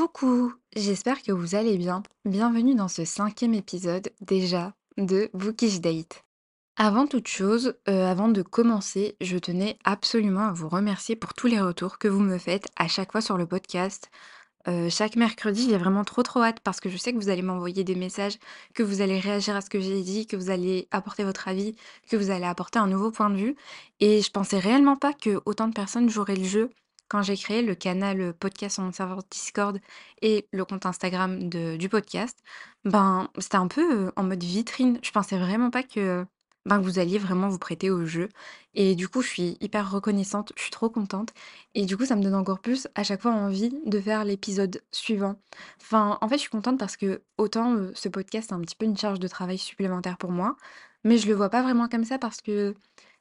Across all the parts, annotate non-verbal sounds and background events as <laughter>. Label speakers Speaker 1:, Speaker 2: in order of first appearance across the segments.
Speaker 1: Coucou, j'espère que vous allez bien. Bienvenue dans ce cinquième épisode déjà de Bookish Date. Avant toute chose, euh, avant de commencer, je tenais absolument à vous remercier pour tous les retours que vous me faites à chaque fois sur le podcast. Euh, chaque mercredi, j'ai vraiment trop trop hâte parce que je sais que vous allez m'envoyer des messages, que vous allez réagir à ce que j'ai dit, que vous allez apporter votre avis, que vous allez apporter un nouveau point de vue. Et je pensais réellement pas que autant de personnes joueraient le jeu quand j'ai créé le canal euh, podcast sur mon serveur Discord et le compte Instagram de- du podcast. Ben, c'était un peu euh, en mode vitrine. Je pensais vraiment pas que, ben, vous alliez vraiment vous prêter au jeu. Et du coup, je suis hyper reconnaissante, je suis trop contente. Et du coup, ça me donne encore plus à chaque fois envie de faire l'épisode suivant. Enfin, en fait, je suis contente parce que autant euh, ce podcast est un petit peu une charge de travail supplémentaire pour moi, mais je le vois pas vraiment comme ça parce que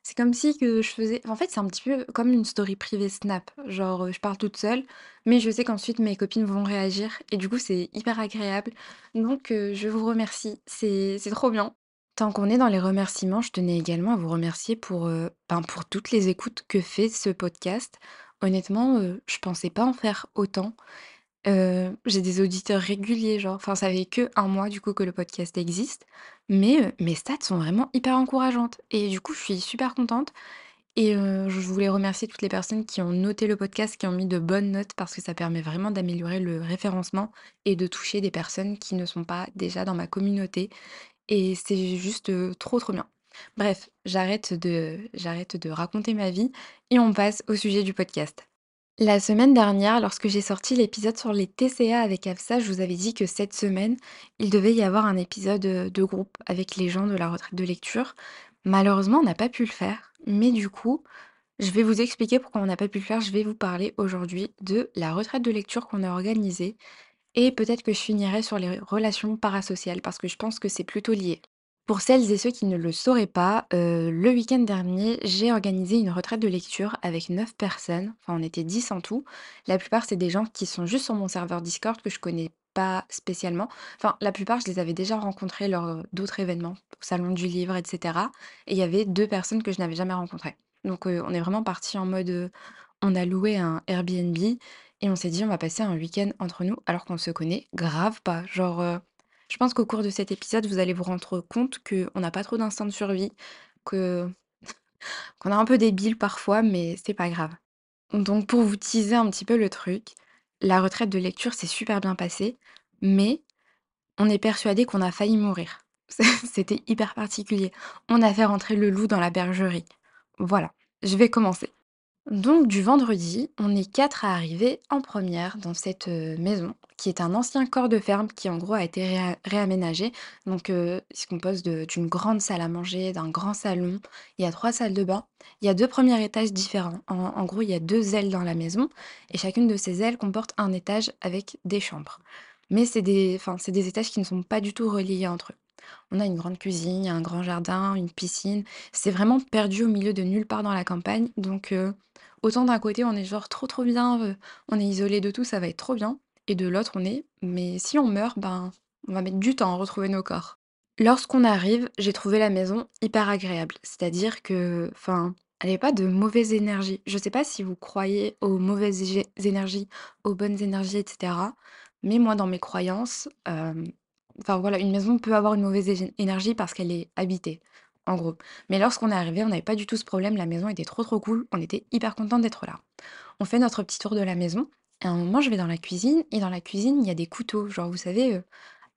Speaker 1: c'est comme si que je faisais en fait, c'est un petit peu comme une story privée Snap. Genre, je parle toute seule, mais je sais qu'ensuite mes copines vont réagir et du coup, c'est hyper agréable. Donc, je vous remercie, c'est c'est trop bien. Tant qu'on est dans les remerciements, je tenais également à vous remercier pour, ben, pour toutes les écoutes que fait ce podcast. Honnêtement, heu, je pensais pas en faire autant. J'ai des auditeurs réguliers, genre enfin, ça fait que un mois du coup que le podcast existe, mais mes stats sont vraiment hyper encourageantes et du coup, je suis super contente et je voulais remercier toutes les personnes qui ont noté le podcast, qui ont mis de bonnes notes parce que ça permet vraiment d'améliorer le référencement et de toucher des personnes qui ne sont pas déjà dans ma communauté et c'est juste, trop, trop bien. Bref, j'arrête de j'arrête de raconter ma vie et on passe au sujet du podcast. La semaine dernière, lorsque j'ai sorti l'épisode sur les TCA avec Afsa, je vous avais dit que cette semaine, il devait y avoir un épisode euh, de groupe avec les gens de la retraite de lecture. Malheureusement, on n'a pas pu le faire, mais du coup, je vais vous expliquer pourquoi on n'a pas pu le faire. Je vais vous parler aujourd'hui de la retraite de lecture qu'on a organisée et peut-être que je finirai sur les relations parasociales parce que je pense que c'est plutôt lié. Pour celles et ceux qui ne le sauraient pas, heu, le week-end dernier, j'ai organisé une retraite de lecture avec 9 personnes, enfin on était 10 en tout. La plupart, c'est des gens qui sont juste sur mon serveur Discord que je connais pas spécialement. Enfin, la plupart, je les avais déjà rencontrés lors, heu, d'autres événements, au salon du livre et cetera et il y avait 2 personnes que je n'avais jamais rencontrées. Donc, heu, on est vraiment parti en mode, on a loué un Airbnb et on s'est dit: «On va passer un week-end entre nous», alors qu'on se connaît grave pas. Genre, je pense qu'au cours de cet épisode, vous allez vous rendre compte qu'on n'a pas trop d'instinct de survie, que <laughs> qu'on est un peu débile parfois, mais c'est pas grave. Donc pour vous teaser un petit peu le truc, la retraite de lecture s'est super bien passée, mais on est persuadé qu'on a failli mourir. <laughs> C'était hyper particulier. On a fait rentrer le loup dans la bergerie. Voilà, je vais commencer. Donc du vendredi, on est 4 à arriver en première dans cette, heu, maison, qui est un ancien corps de ferme qui en gros a été réa réaménagé. Donc, heu, il se compose d'une grande salle à manger, d'un grand salon, il y a 3 salles de bain. Il y a 2 premiers étages différents. En gros, il y a 2 ailes dans la maison et chacune de ces ailes comporte un étage avec des chambres. Mais c'est des des étages qui ne sont pas du tout reliés entre eux. On a une grande cuisine, un grand jardin, une piscine. C'est vraiment perdu au milieu de nulle part dans la campagne. Donc, heu, autant d'un côté, on est genre: «Trop, trop bien, heu, on est isolé de tout, ça va être trop bien» et de l'autre, on est: «Mais si on meurt, ben, on va mettre du temps à retrouver nos corps». Lorsqu'on arrive, j'ai trouvé la maison hyper agréable. C'est-à-dire que, enfin, elle avait pas de mauvaise énergie. Je sais pas si vous croyez aux mauvaises énergies, aux bonnes énergies et cetera, mais moi, dans mes croyances, hem, enfin voilà, une maison peut avoir une mauvaise énergie parce qu'elle est habitée, en gros. Mais lorsqu'on est arrivé, on n'avait pas du tout ce problème, la maison était trop, trop cool, on était hyper contents d'être là. On fait notre petit tour de la maison et à un moment, je vais dans la cuisine et dans la cuisine, il y a des couteaux, genre vous savez,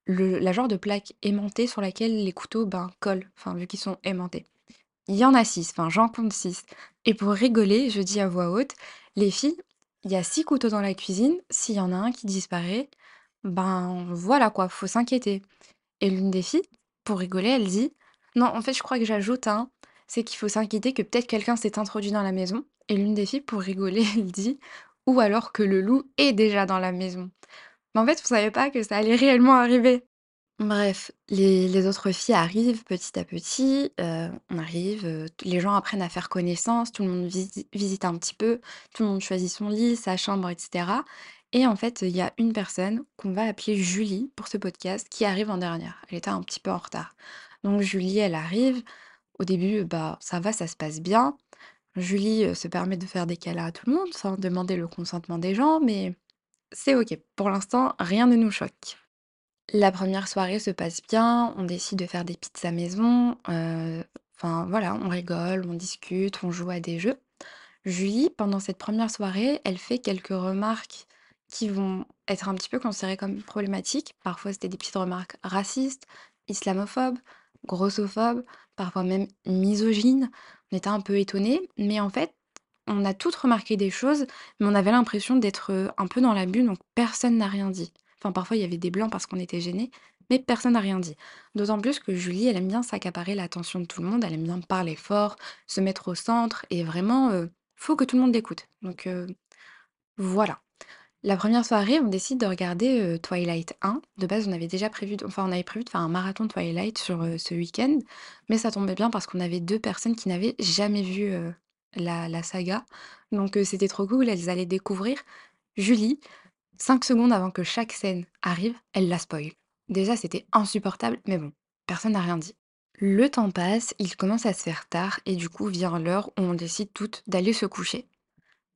Speaker 1: le la genre de plaque aimantée sur laquelle les couteaux, ben, collent, enfin, vu qu'ils sont aimantés. Il y en a 6, enfin, j'en compte 6. et pour rigoler, je dis à voix haute: «Les filles, il y a 6 couteaux dans la cuisine, s'il y en a un qui disparaît, ben, voilà quoi, faut s'inquiéter» et l'une des filles, pour rigoler, elle dit: «Non, en fait, je crois que j'ajoute un, c'est qu'il faut s'inquiéter que peut-être quelqu'un s'est introduit dans la maison» et l'une des filles, pour rigoler, <laughs> elle dit: «Ou alors que le loup est déjà dans la maison». Mais en fait, on savait pas que ça allait réellement arriver. Bref, les autres filles arrivent petit à petit, heu, on arrive, heu, t les gens apprennent à faire connaissance, tout le monde visi visite un petit peu, tout le monde choisit son lit, sa chambre et cetera et en fait, il y a une personne qu'on va appeler Julie pour ce podcast qui arrive en dernière. Elle était un petit peu en retard. Donc Julie, elle arrive. Au début, bah, ça va, ça se passe bien. Julie, heu, se permet de faire des câlins à tout le monde sans demander le consentement des gens, mais c'est OK. Pour l'instant, rien ne nous choque. La première soirée se passe bien, on décide de faire des pizzas maison, heu, enfin voilà, on rigole, on discute, on joue à des jeux. Julie, pendant cette première soirée, elle fait quelques remarques qui vont être un petit peu considérées comme problématiques. Parfois, c'était des petites remarques racistes, islamophobes, grossophobes, parfois même misogynes. On était un peu étonnés, mais en fait, on a toutes remarqué des choses, mais on avait l'impression d'être, heu, un peu dans la bulle, donc personne n'a rien dit. Enfin, parfois, il y avait des blancs parce qu'on était gênés, mais personne n'a rien dit. D'autant plus que Julie, elle aime bien s'accaparer l'attention de tout le monde, elle aime bien parler fort, se mettre au centre et vraiment, heu, faut que tout le monde l'écoute. Donc, heu, voilà. La première soirée, on décide de regarder, heu, Twilight 1. De base, on avait déjà prévu d enfin, on avait prévu de faire un marathon Twilight sur, heu, ce week-end, mais ça tombait bien parce qu'on avait 2 personnes qui n'avaient jamais vu, heu, la saga. Donc, c'était trop cool, elles allaient découvrir. Julie, 5 secondes avant que chaque scène arrive, elle la spoil. Déjà, c'était insupportable, mais bon, personne n'a rien dit. Le temps passe, il commence à se faire tard et du coup vient l'heure où on décide toutes d'aller se coucher.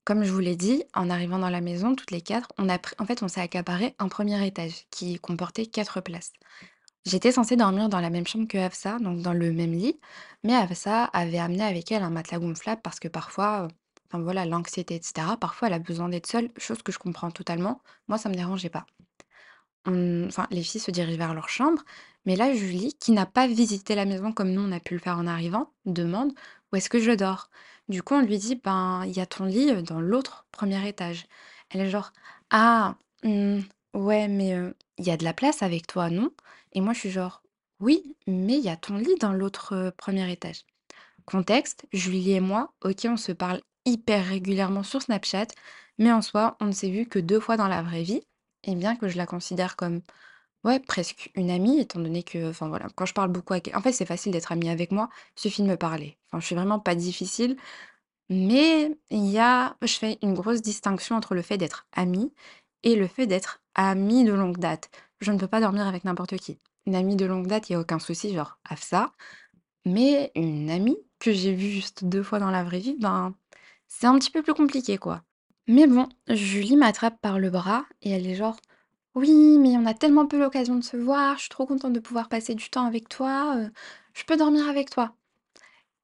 Speaker 1: Comme je vous l'ai dit, en arrivant dans la maison, toutes les 4, on a en fait, on s'est accaparé un premier étage qui comportait 4 places. J'étais censée dormir dans la même chambre que Hafsa, donc dans le même lit, mais Hafsa avait amené avec elle un matelas gonflable parce que parfois, heu, enfin voilà, l'anxiété et cetera, parfois elle a besoin d'être seule, chose que je comprends totalement. Moi, ça me dérangeait pas. Les filles se dirigent vers leur chambre, mais là, Julie, qui n'a pas visité la maison comme nous, on a pu le faire en arrivant, demande: «Où est-ce que je dors?» Du coup, on lui dit: «Ben, il y a ton lit, heu, dans l'autre premier étage». Elle est genre: «Ah, mmh, ouais, mais, il y a de la place avec toi, non?» et moi, je suis genre: «Oui, mais il y a ton lit dans l'autre, 1 étage». Contexte, Julie et moi, OK, on se parle hyper régulièrement sur Snapchat, mais en soi, on ne s'est vu que 2 fois dans la vraie vie et bien que je la considère comme, ouais, presque une amie étant donné que, enfin voilà, quand je parle beaucoup avec en fait, c'est facile d'être amie avec moi, il suffit de me parler. Enfin, je suis vraiment pas difficile, mais il y a je fais une grosse distinction entre le fait d'être amie et le fait d'être amie de longue date. Je ne peux pas dormir avec n'importe qui. Une amie de longue date, il y a aucun souci, genre Hafsa, mais une amie que j'ai vue juste 2 fois dans la vraie vie, ben, c'est un petit peu plus compliqué, quoi. Mais bon, Julie m'attrape par le bras et elle est genre: «Oui, mais on a tellement peu l'occasion de se voir, je suis trop contente de pouvoir passer du temps avec toi, heu, je peux dormir avec toi».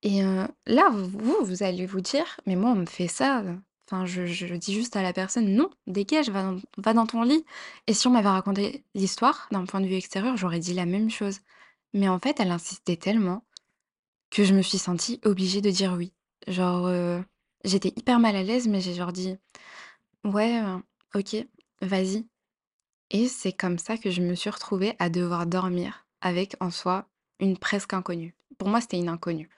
Speaker 1: Et heu, là, vous, vous allez vous dire: «Mais moi, on me fait ça, enfin, je dis juste à la personne: "Non, dégage, va dans dans ton lit"» et si on m'avait raconté l'histoire d'un point de vue extérieur, j'aurais dit la même chose. Mais en fait, elle insistait tellement que je me suis sentie obligée de dire oui. Genre, heu, j'étais hyper mal à l'aise, mais j'ai genre dit: «Ouais, OK, vas-y» et c'est comme ça que je me suis retrouvée à devoir dormir avec, en soi, une presque inconnue. Pour moi, c'était une inconnue.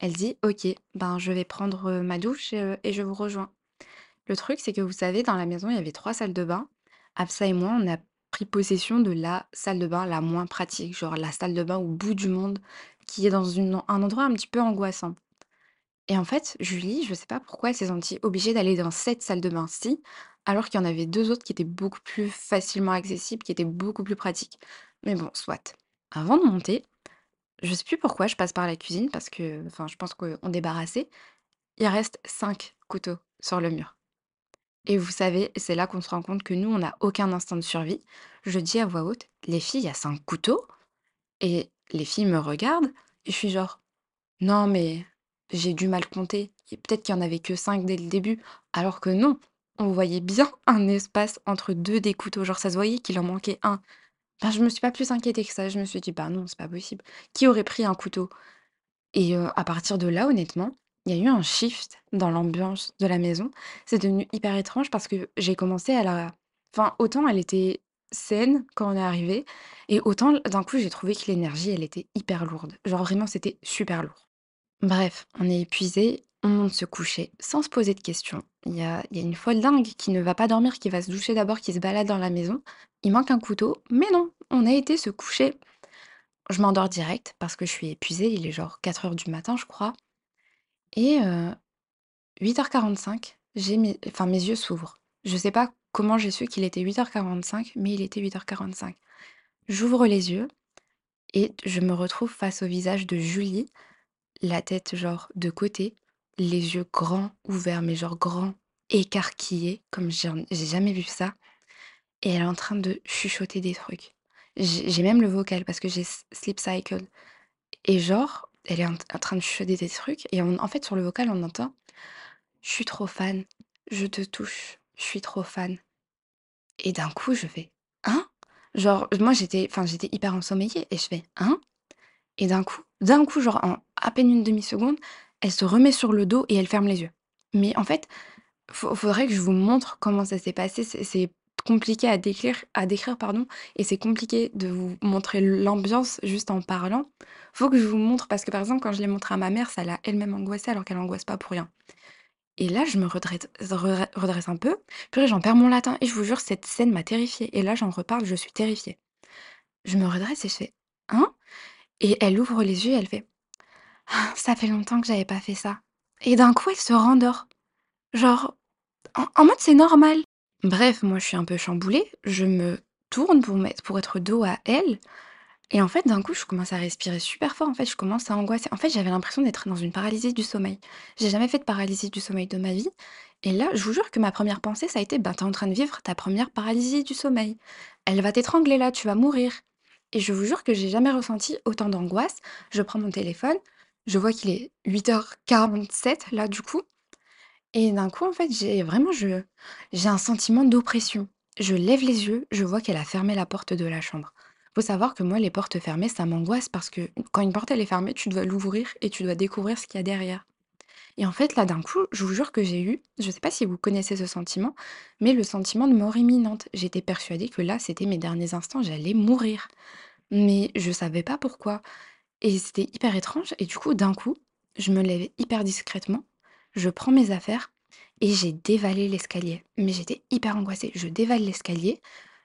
Speaker 1: Elle dit: «OK, ben, je vais prendre, heu, ma douche, heu, et je vous rejoins». Le truc, c'est que vous savez, dans la maison, il y avait 3 salles de bain. Hafsa et moi, on a pris possession de la salle de bain la moins pratique, genre la salle de bain au bout du monde, qui est dans une un endroit un petit peu angoissant. Et en fait, Julie, je sais pas pourquoi elle s'est sentie obligée d'aller dans cette salle de bain-ci, alors qu'il y en avait 2 autres qui étaient beaucoup plus facilement accessibles, qui étaient beaucoup plus pratiques. Mais bon, soit. Avant de monter, je sais plus pourquoi je passe par la cuisine parce que, enfin, je pense qu'on débarrassait. Il reste 5 couteaux sur le mur. Et vous savez, c'est là qu'on se rend compte que nous, on n'a aucun instinct de survie. Je dis à voix haute: «Les filles, il y a 5 couteaux?» et les filles me regardent et je suis genre: «Non, mais j'ai dû mal compter peut-être qu'il y en avait que 5 dès le début». Alors que non, on voyait bien un espace entre 2 des couteaux, genre ça se voyait qu'il en manquait un. Enfin, je me suis pas plus inquiétée que ça, je me suis dit: «Bah non, c'est pas possible. Qui aurait pris un couteau?» et heu, à partir de là, honnêtement, il y a eu un shift dans l'ambiance de la maison. C'est devenu hyper étrange parce que j'ai commencé à la enfin, autant elle était saine quand on est arrivé et autant d'un coup, j'ai trouvé que l'énergie, elle était hyper lourde. Genre vraiment, c'était super lourd. Bref, on est épuisé, on monte se coucher sans se poser de questions. Il y a, y a une folle dingue qui ne va pas dormir, qui va se doucher d'abord, qui se balade dans la maison. Il manque un couteau, mais non, on a été se coucher. Je m'endors direct parce que je suis épuisée, il est genre 4 heures du matin, je crois. Et heu, 8h45, j'ai mes enfin mes yeux s'ouvrent. Je sais pas comment j'ai su qu'il était 8h45, mais il était 8h45. J'ouvre les yeux et je me retrouve face au visage de Julie, la tête genre de côté, les yeux grands ouverts, mais genre grands, écarquillés, comme j'ai jamais vu ça. et elle est en train de chuchoter des trucs. J'ai même le vocal parce que j'ai Sleep Cycle et genre, elle est en train de chuchoter des trucs et en fait, sur le vocal, on entend: «Je suis trop fan, je te touche, je suis trop fan» et d'un coup, je fais: «Hein?» genre, moi, j'étais j'étais hyper ensommeillée et je fais: «Hein?» et d'un coup d'un coup, genre, en à peine une demi seconde, elle se remet sur le dos et elle ferme les yeux. Mais en fait, faut faudrait que je vous montre comment ça s'est passé. C'est compliqué à décrire pardon et c'est compliqué de vous montrer l'ambiance juste en parlant. Faut que je vous montre parce que, par exemple, quand je l'ai montré à ma mère, ça l'a elle-même angoissée alors qu'elle angoisse pas pour rien et là, je me redresse un peu. Purée, j'en perds mon latin et je vous jure, cette scène m'a terrifiée et là, j'en reparle, je suis terrifiée. Je me redresse et je fais: «Hein?» et elle ouvre les yeux et elle fait: «Ah, ça fait longtemps que j'avais pas fait ça» et d'un coup, elle se rendort. Genre, en mode c'est normal. Bref, moi, je suis un peu chamboulée. Je me tourne pour être dos à elle et en fait, d'un coup, je commence à respirer super fort. En fait, je commence à angoisser. En fait, j'avais l'impression d'être dans une paralysie du sommeil. J'ai jamais fait de paralysie du sommeil de ma vie et là, je vous jure que ma première pensée, ça a été: «Ben, tu es en train de vivre ta première paralysie du sommeil. Elle va t'étrangler là, tu vas mourir» et je vous jure que j'ai jamais ressenti autant d'angoisse. Je prends mon téléphone, je vois qu'il est 08:47 là, du coup et d'un coup, en fait, j'ai vraiment je j'ai un sentiment d'oppression. Je lève les yeux, je vois qu'elle a fermé la porte de la chambre. Faut savoir que moi, les portes fermées, ça m'angoisse parce que quand une porte, elle est fermée, tu dois l'ouvrir et tu dois découvrir ce qu'il y a derrière et en fait, là, d'un coup, je vous jure que j'ai eu je sais pas si vous connaissez ce sentiment, mais le sentiment de mort imminente. J'étais persuadée que là, c'était mes derniers instants, j'allais mourir, mais je savais pas pourquoi et c'était hyper étrange et du coup, d'un coup, je me lève hyper discrètement, je prends mes affaires et j'ai dévalé l'escalier. Mais j'étais hyper angoissée. Je dévale l'escalier,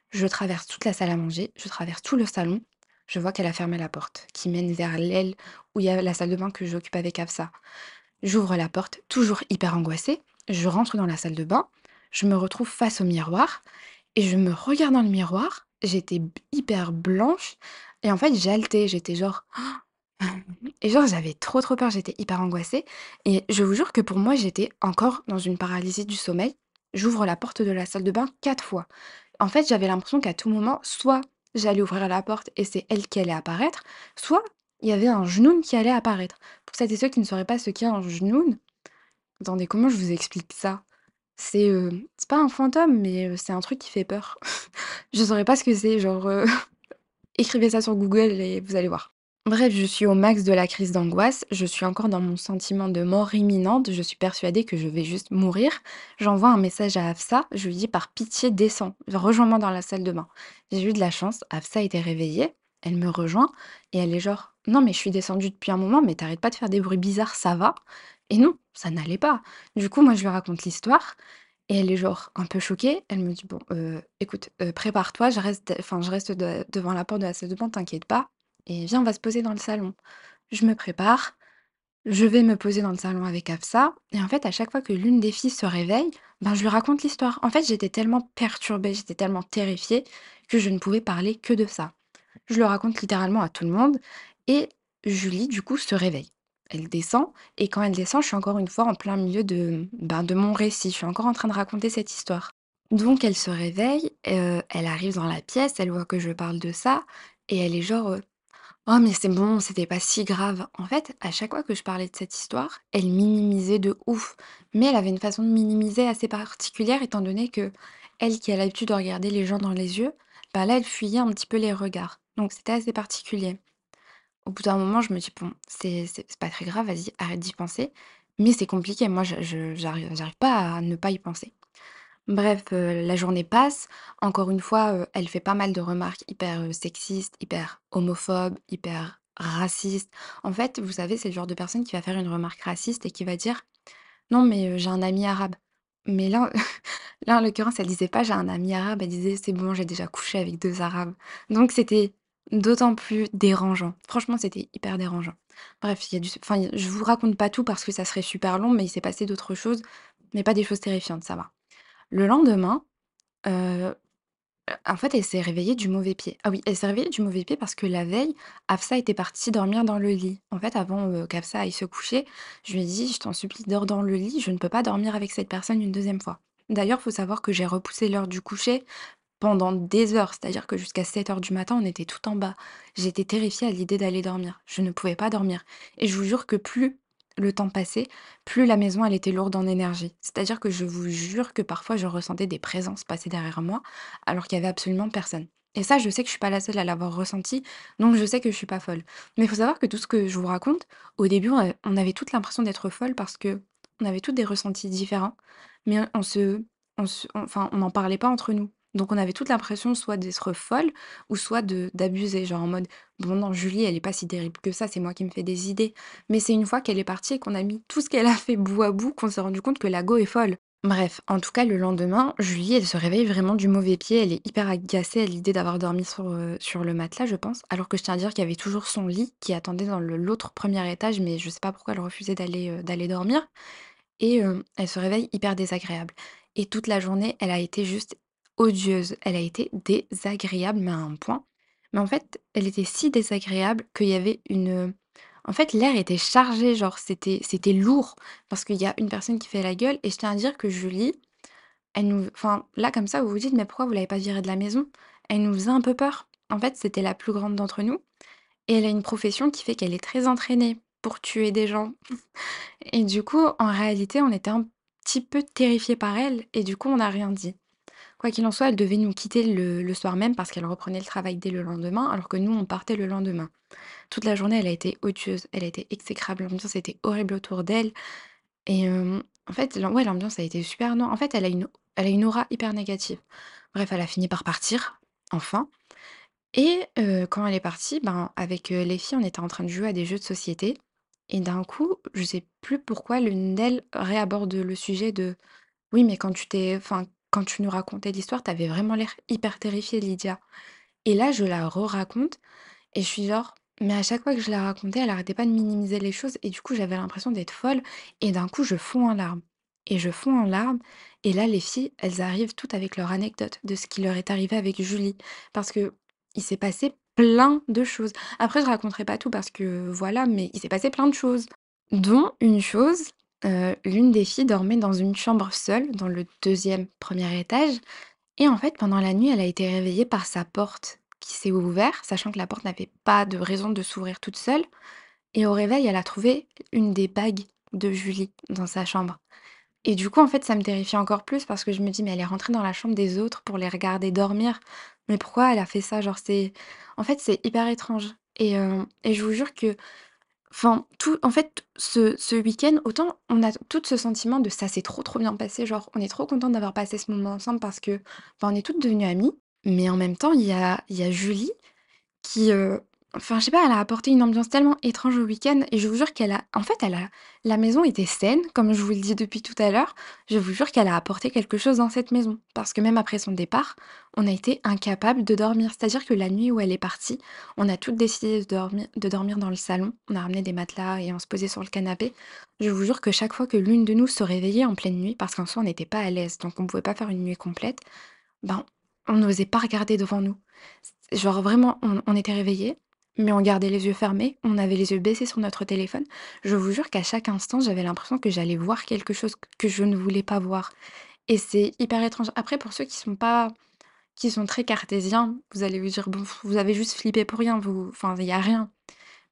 Speaker 1: je traverse toute la salle à manger, je traverse tout le salon. Je vois qu'elle a fermé la porte qui mène vers l'aile où il y a la salle de bain que j'occupe avec Afsa. J'ouvre la porte, toujours hyper angoissée, je rentre dans la salle de bain, je me retrouve face au miroir et je me regarde dans le miroir. J'étais hyper blanche et en fait, j'haletais, j'étais genre et genre, j'avais trop, trop peur, j'étais hyper angoissée et je vous jure que pour moi, j'étais encore dans une paralysie du sommeil. J'ouvre la porte de la salle de bain 4 fois. En fait, j'avais l'impression qu'à tout moment, soit j'allais ouvrir la porte et c'est elle qui allait apparaître, soit il y avait un Jnoun qui allait apparaître. Pour celles et ceux qui ne sauraient pas ce qu'est un Jnoun, attendez, comment je vous explique ça? C'est, c'est pas un fantôme, mais, heu, c'est un truc qui fait peur. <laughs> Je saurais pas ce que c'est, genre, heu, <laughs> écrivez ça sur Google et vous allez voir. Bref, je suis au max de la crise d'angoisse, je suis encore dans mon sentiment de mort imminente, je suis persuadée que je vais juste mourir. J'envoie un message à Afsa, je lui dis: «Par pitié, descends, rejoins-moi dans la salle de bain». J'ai eu de la chance, Afsa était réveillée, elle me rejoint. Et elle est genre: «Non, mais je suis descendue depuis un moment, mais tu arrêtes pas de faire des bruits bizarres, ça va?» et non, ça n'allait pas. Du coup, moi, je lui raconte l'histoire. Et elle est genre un peu choquée. Elle me dit: «Bon, heu, écoute, heu, prépare-toi, je reste je reste de devant la porte de la salle de bain, t'inquiète pas et viens, on va se poser dans le salon». Je me prépare, je vais me poser dans le salon avec Afsa et en fait, à chaque fois que l'une des filles se réveille, ben, je lui raconte l'histoire. En fait, j'étais tellement perturbée, j'étais tellement terrifiée que je ne pouvais parler que de ça. Je le raconte littéralement à tout le monde et Julie, du coup, se réveille. Elle descend et quand elle descend, je suis encore une fois en plein milieu de, ben, de mon récit. Je suis encore en train de raconter cette histoire. Donc elle se réveille, heu, elle arrive dans la pièce, elle voit que je parle de ça et elle est genre, heu: «Oh mais c'est bon, c'était pas si grave». En fait, à chaque fois que je parlais de cette histoire, elle minimisait de ouf. Mais elle avait une façon de minimiser assez particulière étant donné qu'elle qui a l'habitude de regarder les gens dans les yeux, bah, là, elle fuyait un petit peu les regards. Donc c'était assez particulier. Au bout d'un moment, je me dis: «Bon, c'est pas très grave, vas-y, arrête d'y penser». Mais c'est compliqué, moi j'arrive pas à ne pas y penser. Bref, la journée passe. Encore une fois, elle fait pas mal de remarques hyper, sexistes, hyper homophobes, hyper racistes. En fait, vous savez, c'est le genre de personne qui va faire une remarque raciste et qui va dire: «Non mais, j'ai un ami arabe». Mais là <laughs> là, en l'occurrence, elle disait pas: «J'ai un ami arabe», elle disait: «C'est bon, j'ai déjà couché avec 2 arabes». Donc c'était d'autant plus dérangeant. Franchement, c'était hyper dérangeant. Bref, il y a du enfin, je vous raconte pas tout parce que ça serait super long, mais il s'est passé d'autres choses, mais pas des choses terrifiantes, ça va. Le lendemain, heu, en fait, elle s'est réveillée du mauvais pied. Ah oui, elle s'est réveillée du mauvais pied parce que la veille, Hafsa était partie dormir dans le lit. En fait, avant, heu, qu'Hafsa aille se coucher, je lui ai dit: «Je t'en supplie, dors dans le lit, je ne peux pas dormir avec cette personne une deuxième fois». D'ailleurs, faut savoir que j'ai repoussé l'heure du coucher pendant des heures. C'est-à-dire que jusqu'à sept heures du matin, on était tout en bas. J'étais terrifiée à l'idée d'aller dormir. Je ne pouvais pas dormir. Et je vous jure que plus le temps passait, plus la maison, elle était lourde en énergie. C'est-à-dire que je vous jure que parfois, je ressentais des présences passer derrière moi, alors qu'il y avait absolument personne. Et ça, je sais que je suis pas la seule à l'avoir ressenti, donc je sais que je suis pas folle. Mais il faut savoir que tout ce que je vous raconte, au début, on avait toute l'impression d'être folle parce que on avait toutes des ressentis différents, mais on se, enfin, on n'en parlait pas entre nous. Donc on avait toute l'impression soit d'être folle ou soit de d'abuser, genre en mode bon non Julie elle est pas si terrible que ça, c'est moi qui me fais des idées. Mais c'est une fois qu'elle est partie et qu'on a mis tout ce qu'elle a fait bout à bout qu'on s'est rendu compte que la go est folle. Bref, en tout cas, le lendemain, Julie, elle se réveille vraiment du mauvais pied. Elle est hyper agacée à l'idée d'avoir dormi sur, euh, sur le matelas, je pense. Alors que je tiens à dire qu'il y avait toujours son lit qui attendait dans l'autre premier étage, mais je sais pas pourquoi elle refusait d'aller euh, d'aller dormir. Et euh, elle se réveille hyper désagréable. Et toute la journée, elle a été juste odieuse. Elle a été désagréable, mais à un point. Mais en fait, elle était si désagréable qu'il y avait une... En fait, l'air était chargé, genre c'était c'était lourd, parce qu'il y a une personne qui fait la gueule. Et je tiens à dire que Julie, elle nous enfin, là, comme ça, vous vous dites: «Mais pourquoi vous l'avez pas virée de la maison?» Elle nous faisait un peu peur. En fait, c'était la plus grande d'entre nous et elle a une profession qui fait qu'elle est très entraînée pour tuer des gens <laughs> et du coup, en réalité, on était un petit peu terrifiés par elle et du coup, on n'a rien dit. Quoi qu'il en soit, elle devait nous quitter le soir même parce qu'elle reprenait le travail dès le lendemain, alors que nous, on partait le lendemain. Toute la journée, elle a été odieuse, elle a été exécrable, l'ambiance était horrible autour d'elle et hem, en fait, ouais, l'ambiance a été super non, en fait, elle a une aura hyper négative. Bref, elle a fini par partir, enfin et heu, quand elle est partie, ben, avec, heu, les filles, on était en train de jouer à des jeux de société et d'un coup, je sais plus pourquoi l'une d'elles réaborde le sujet de: «Oui, mais quand tu t'es quand tu nous racontais l'histoire, tu avais vraiment l'air hyper terrifiée, Lydia» et là, je la re-raconte et je suis genre mais à chaque fois que je la racontais, elle arrêtait pas de minimiser les choses et du coup, j'avais l'impression d'être folle et d'un coup, je fonds en larmes et je fonds en larmes et là, les filles, elles arrivent toutes avec leur anecdote de ce qui leur est arrivé avec Julie. Parce que il s'est passé plein de choses. Après, je raconterai pas tout parce que voilà, mais il s'est passé plein de choses. Dont une chose, heu, l'une des filles dormait dans une chambre seule, dans le deuxième premier étage et en fait, pendant la nuit, elle a été réveillée par sa porte qui s'est ouverte, sachant que la porte n'avait pas de raison de s'ouvrir toute seule et au réveil, elle a trouvé une des bagues de Julie dans sa chambre et du coup, en fait, ça me terrifie encore plus parce que je me dis: «Mais elle est rentrée dans la chambre des autres pour les regarder dormir. Mais pourquoi elle a fait ça?» genre, c'est en fait, c'est hyper étrange et heu et je vous jure que Enfin, tout en fait, ce ce week-end, autant on a tout ce sentiment de ça s'est trop, trop bien passé, genre on est trop contentes d'avoir passé ce moment ensemble parce que, bah, on est toutes devenues amies, mais en même temps, il y a il y a Julie qui, heu, enfin, je sais pas, elle a apporté une ambiance tellement étrange au week-end et je vous jure qu'elle a en fait, elle a la maison était saine, comme je vous le dis depuis tout à l'heure. Je vous jure qu'elle a apporté quelque chose dans cette maison. Parce que même après son départ, on a été incapables de dormir. C'est-à-dire que la nuit où elle est partie, on a toutes décidé de dormir de dormir dans le salon. On a ramené des matelas et on se posait sur le canapé. Je vous jure que chaque fois que l'une de nous se réveillait en pleine nuit, parce qu'en soi, on n'était pas à l'aise, donc on pouvait pas faire une nuit complète, ben, on n'osait pas regarder devant nous. Genre vraiment, on on était réveillés, mais on gardait les yeux fermés, on avait les yeux baissés sur notre téléphone. Je vous jure qu'à chaque instant, j'avais l'impression que j'allais voir quelque chose que je ne voulais pas voir et c'est hyper étrange. Après pour ceux qui sont pas qui sont très cartésiens, vous allez vous dire: «Bon, vous avez juste flippé pour rien, vous enfin, il y a rien».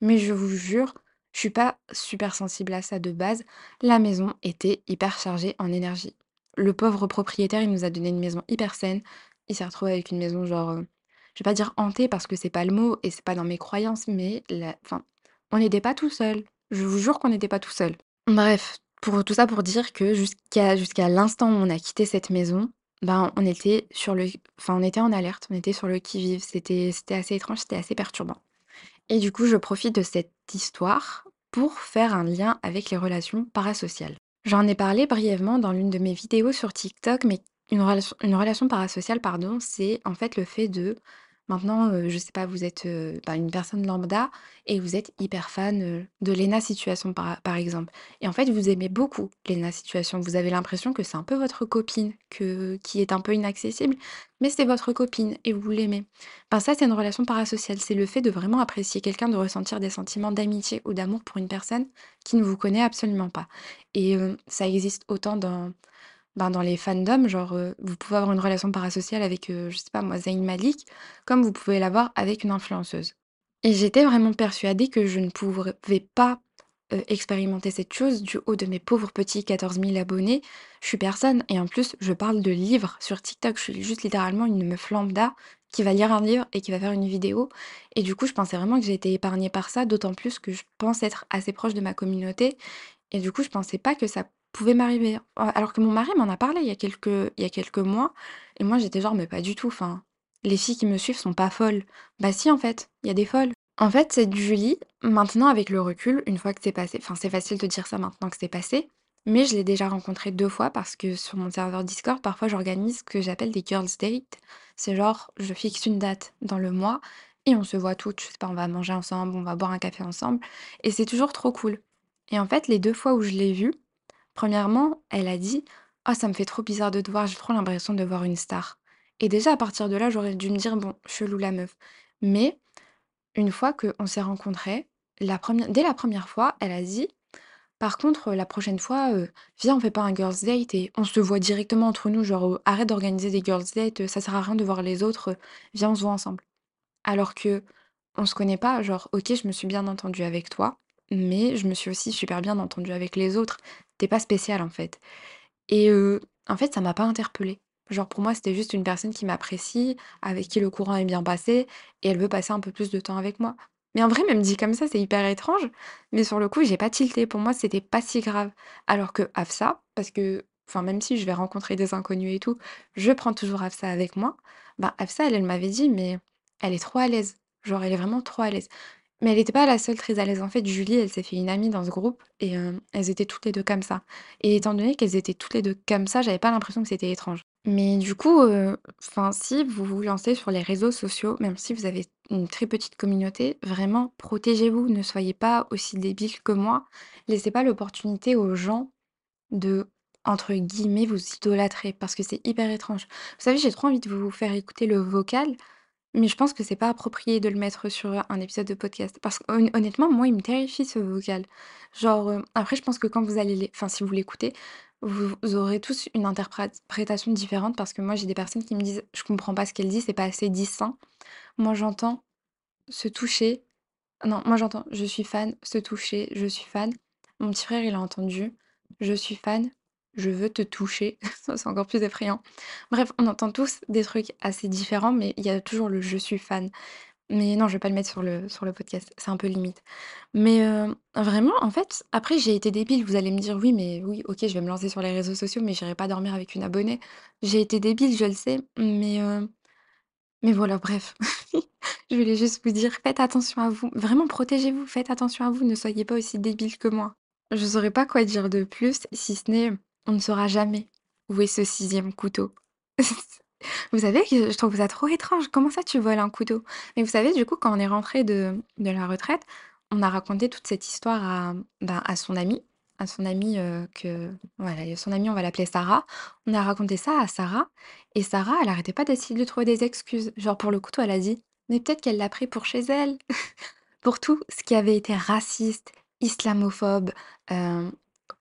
Speaker 1: Mais je vous jure, je suis pas super sensible à ça de base. La maison était hyper chargée en énergie. Le pauvre propriétaire, il nous a donné une maison hyper saine. Il s'est retrouvé avec une maison genre, heu, je vais pas dire hantée parce que c'est pas le mot et c'est pas dans mes croyances, mais enfin, on n'était pas tout seul. Je vous jure qu'on n'était pas tout seul. Bref, pour tout ça pour dire que jusqu'à l'instant où on a quitté cette maison, ben, on était sur le enfin, on était en alerte, on était sur le qui-vive. C'était c'était assez étrange, c'était assez perturbant. Et du coup, je profite de cette histoire pour faire un lien avec les relations parasociales. J'en ai parlé brièvement dans l'une de mes vidéos sur TikTok, mais une relation, une relation parasociale, pardon, c'est en fait le fait de, maintenant, euh, je sais pas, vous êtes euh, bah, une personne lambda et vous êtes hyper fan euh, de Lena Situation, par, exemple. Et en fait, vous aimez beaucoup Lena Situation. Vous avez l'impression que c'est un peu votre copine, qui est un peu inaccessible, mais c'est votre copine et vous l'aimez. Ben ça, c'est une relation parasociale. C'est le fait de vraiment apprécier quelqu'un, de ressentir des sentiments d'amitié ou d'amour pour une personne qui ne vous connaît absolument pas. Et ça existe autant dans ben, dans les fandoms, genre, heu, vous pouvez avoir une relation parasociale avec, heu, je sais pas moi, Zayn Malik, comme vous pouvez l'avoir avec une influenceuse. Et j'étais vraiment persuadée que je ne pourrais pas, heu, expérimenter cette chose du haut de mes pauvres petits 14 000 abonnés. Je suis personne et en plus, je parle de livres sur TikTok. Je suis juste littéralement une meuf lambda qui va lire un livre et qui va faire une vidéo et du coup, je pensais vraiment que j'ai été épargnée par ça, d'autant plus que je pense être assez proche de ma communauté et du coup, je pensais pas que ça pouvait m'arriver. Alors que mon mari m'en a parlé il y a quelques il y a quelques mois et moi j'étais genre: «Mais pas du tout, enfin, les filles qui me suivent sont pas folles». Bah si en fait, il y a des folles. En fait, cette Julie, maintenant avec le recul, une fois que c'est passé enfin c'est facile de dire ça maintenant que c'est passé, mais je l'ai déjà rencontrée 2 fois parce que sur mon serveur Discord, parfois j'organise ce que j'appelle des girls date. C'est genre, je fixe une date dans le mois et on se voit toutes, je sais pas, on va manger ensemble, on va boire un café ensemble et c'est toujours trop cool. Et en fait, les 2 fois où je l'ai vue, premièrement, elle a dit: «Ah ça me fait trop bizarre de te voir, j'ai trop l'impression de voir une star» et déjà à partir de là, j'aurais dû me dire: «Bon, chelou la meuf». Mais une fois qu'on s'est rencontrés, dès la première fois, elle a dit: «Par contre, heu, la prochaine fois, heu, viens, on fait pas un girls date et on se voit directement entre nous, genre, heu, arrête d'organiser des girls date, heu, ça sert à rien de voir les autres, viens, on se voit ensemble». Alors qu'on se connaît pas, genre, OK, je me suis bien entendue avec toi, mais je me suis aussi super bien entendue avec les autres. Tu pas spécial, en fait. Et en fait, ça m'a pas interpellée. Genre pour moi, c'était juste une personne qui m'apprécie, avec qui le courant est bien passé et elle veut passer un peu plus de temps avec moi. Mais en vrai, même dit comme ça, c'est hyper étrange, mais sur le coup, j'ai pas tilté. Pour moi, c'était pas si grave. Alors que Hafsa, parce que enfin, même si je vais rencontrer des inconnus et tout, je prends toujours Hafsa avec moi. Bah, Hafsa, elle, elle m'avait dit: «Mais elle est trop à l'aise». Genre, elle est vraiment trop à l'aise. Mais elle était pas la seule très à l'aise. En fait, Julie, elle s'est fait une amie dans ce groupe et hem, elles étaient toutes les 2 comme ça. Et étant donné qu'elles étaient toutes les 2 comme ça, j'avais pas l'impression que c'était étrange. Mais du coup, enfin, si vous vous lancez sur les réseaux sociaux, même si vous avez une très petite communauté, vraiment protégez-vous, ne soyez pas aussi débiles que moi. Laissez pas l'opportunité aux gens de, entre guillemets, «vous idolâtrer» parce que c'est hyper étrange. Vous savez, j'ai trop envie de vous faire écouter le vocal mais je pense que c'est pas approprié de le mettre sur, un épisode de podcast parce qu'honn honnêtement, moi, il me terrifie ce vocal. Genre, heu, après je pense que quand vous allez enfin, si vous l'écoutez, vous vous aurez tous une interprétation différente parce que moi, j'ai des personnes qui me disent: «Je comprends pas ce qu'elle dit, c'est pas assez distinct». Moi, j'entends se toucher non, moi j'entends: «Je suis fan», se toucher, «Je suis fan». Mon petit frère, il a entendu: «Je suis fan, je veux te toucher». <laughs> C'est encore plus effrayant. Bref, on entend tous des trucs assez différents, mais il y a toujours le «je suis fan». Mais non, je vais pas le mettre sur le podcast, c'est un peu limite. Mais, heu, vraiment, en fait, après j'ai été débile. Vous allez me dire: «Oui, mais oui, OK, je vais me lancer sur les réseaux sociaux, mais j'irai pas dormir avec une abonnée». J'ai été débile, je le sais, mais, heu, mais voilà, bref. <laughs> Je voulais juste vous dire: faites attention à vous. Vraiment, protégez-vous, faites attention à vous, ne soyez pas aussi débile que moi. Je saurais pas quoi dire de plus, si ce n'est, on ne saura jamais où est ce sixième couteau. <laughs> Vous savez je trouve ça trop étrange. Comment ça tu voles un couteau? Mais vous savez, du coup, quand on est rentré de de la retraite, on a raconté toute cette histoire à, ben, à son amie à son amie, heu, que voilà, son amie, on va l'appeler Sarah. On a raconté ça à Sarah et Sarah, elle arrêtait pas d'essayer de trouver des excuses. Genre pour le couteau, elle a dit: «Mais peut-être qu'elle l'a pris pour chez elle». <laughs> Pour tout ce qui avait été raciste, islamophobe, hem,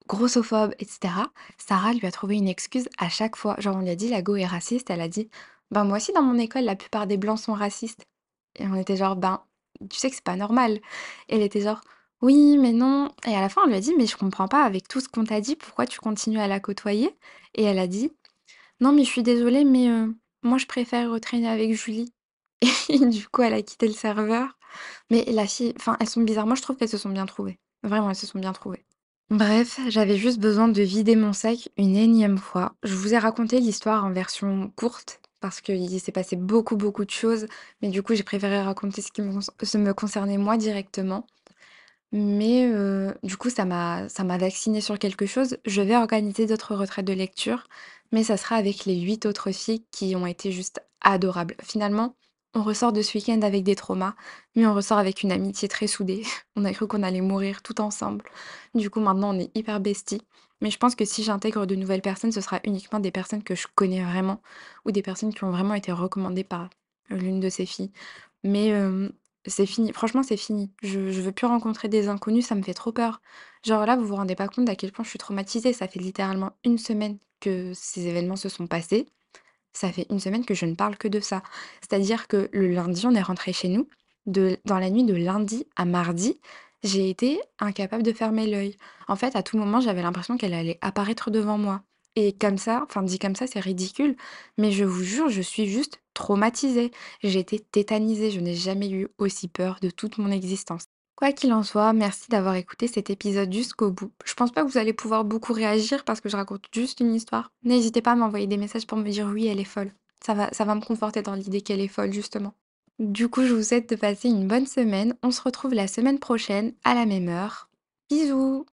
Speaker 1: grossophobe et cetera, Sarah lui a trouvé une excuse à chaque fois. Genre on lui a dit: «La go est raciste», elle a dit: «Ben, moi aussi dans mon école, la plupart des blancs sont racistes» et on était genre: «Ben, tu sais que c'est pas normal» et elle était genre: «Oui, mais non» et à la fin on lui a dit: «Mais je comprends pas avec tout ce qu'on t'a dit, pourquoi tu continues à la côtoyer?» et elle a dit: «Non mais je suis désolée mais, heu, moi je préfère, traîner avec Julie» <laughs> et du coup elle a quitté le serveur. Mais la fille enfin elles sont bizarres. Moi je trouve qu'elles se sont bien trouvées. Vraiment, elles se sont bien trouvées. Bref, j'avais juste besoin de vider mon sac une énième fois. Je vous ai raconté l'histoire en version courte parce qu'il s'est passé beaucoup, beaucoup de choses, mais du coup, j'ai préféré raconter ce qui me, me concernait moi directement. Mais heu, du coup, ça m'a ça m'a vaccinée sur quelque chose. Je vais organiser d'autres retraites de lecture, mais ça sera avec les 8 autres filles qui ont été juste adorables. Finalement, on ressort de ce week-end avec des traumas, mais on ressort avec une amitié très soudée. <laughs> On a cru qu'on allait mourir tout ensemble. Du coup, maintenant, on est hyper besties. Mais je pense que si j'intègre de nouvelles personnes, ce sera uniquement des personnes que je connais vraiment ou des personnes qui ont vraiment été recommandées par, l'une de ces filles. Mais c'est fini, franchement, c'est fini. Je je veux plus rencontrer des inconnus, ça me fait trop peur. Genre là, vous vous rendez pas compte à quel point je suis traumatisée, ça fait littéralement une semaine que ces événements se sont passés, ça fait une semaine que je ne parle que de ça. C'est-à-dire que le lundi, on est rentré chez nous. Dans la nuit de lundi à mardi, j'ai été incapable de fermer l'œil. En fait, à tout moment, j'avais l'impression qu'elle allait apparaître devant moi. Et comme ça, enfin dit comme ça, c'est ridicule, mais je vous jure, je suis juste traumatisée. J'ai été tétanisée, je n'ai jamais eu aussi peur de toute mon existence. Quoi qu'il en soit, merci d'avoir écouté cet épisode jusqu'au bout. Je pense pas que vous allez pouvoir beaucoup réagir parce que je raconte juste une histoire. N'hésitez pas à m'envoyer des messages pour me dire oui, elle est folle. Ça va, me conforter dans l'idée qu'elle est folle, justement. Du coup, je vous souhaite de passer une bonne semaine. On se retrouve la semaine prochaine à la même heure. Bisous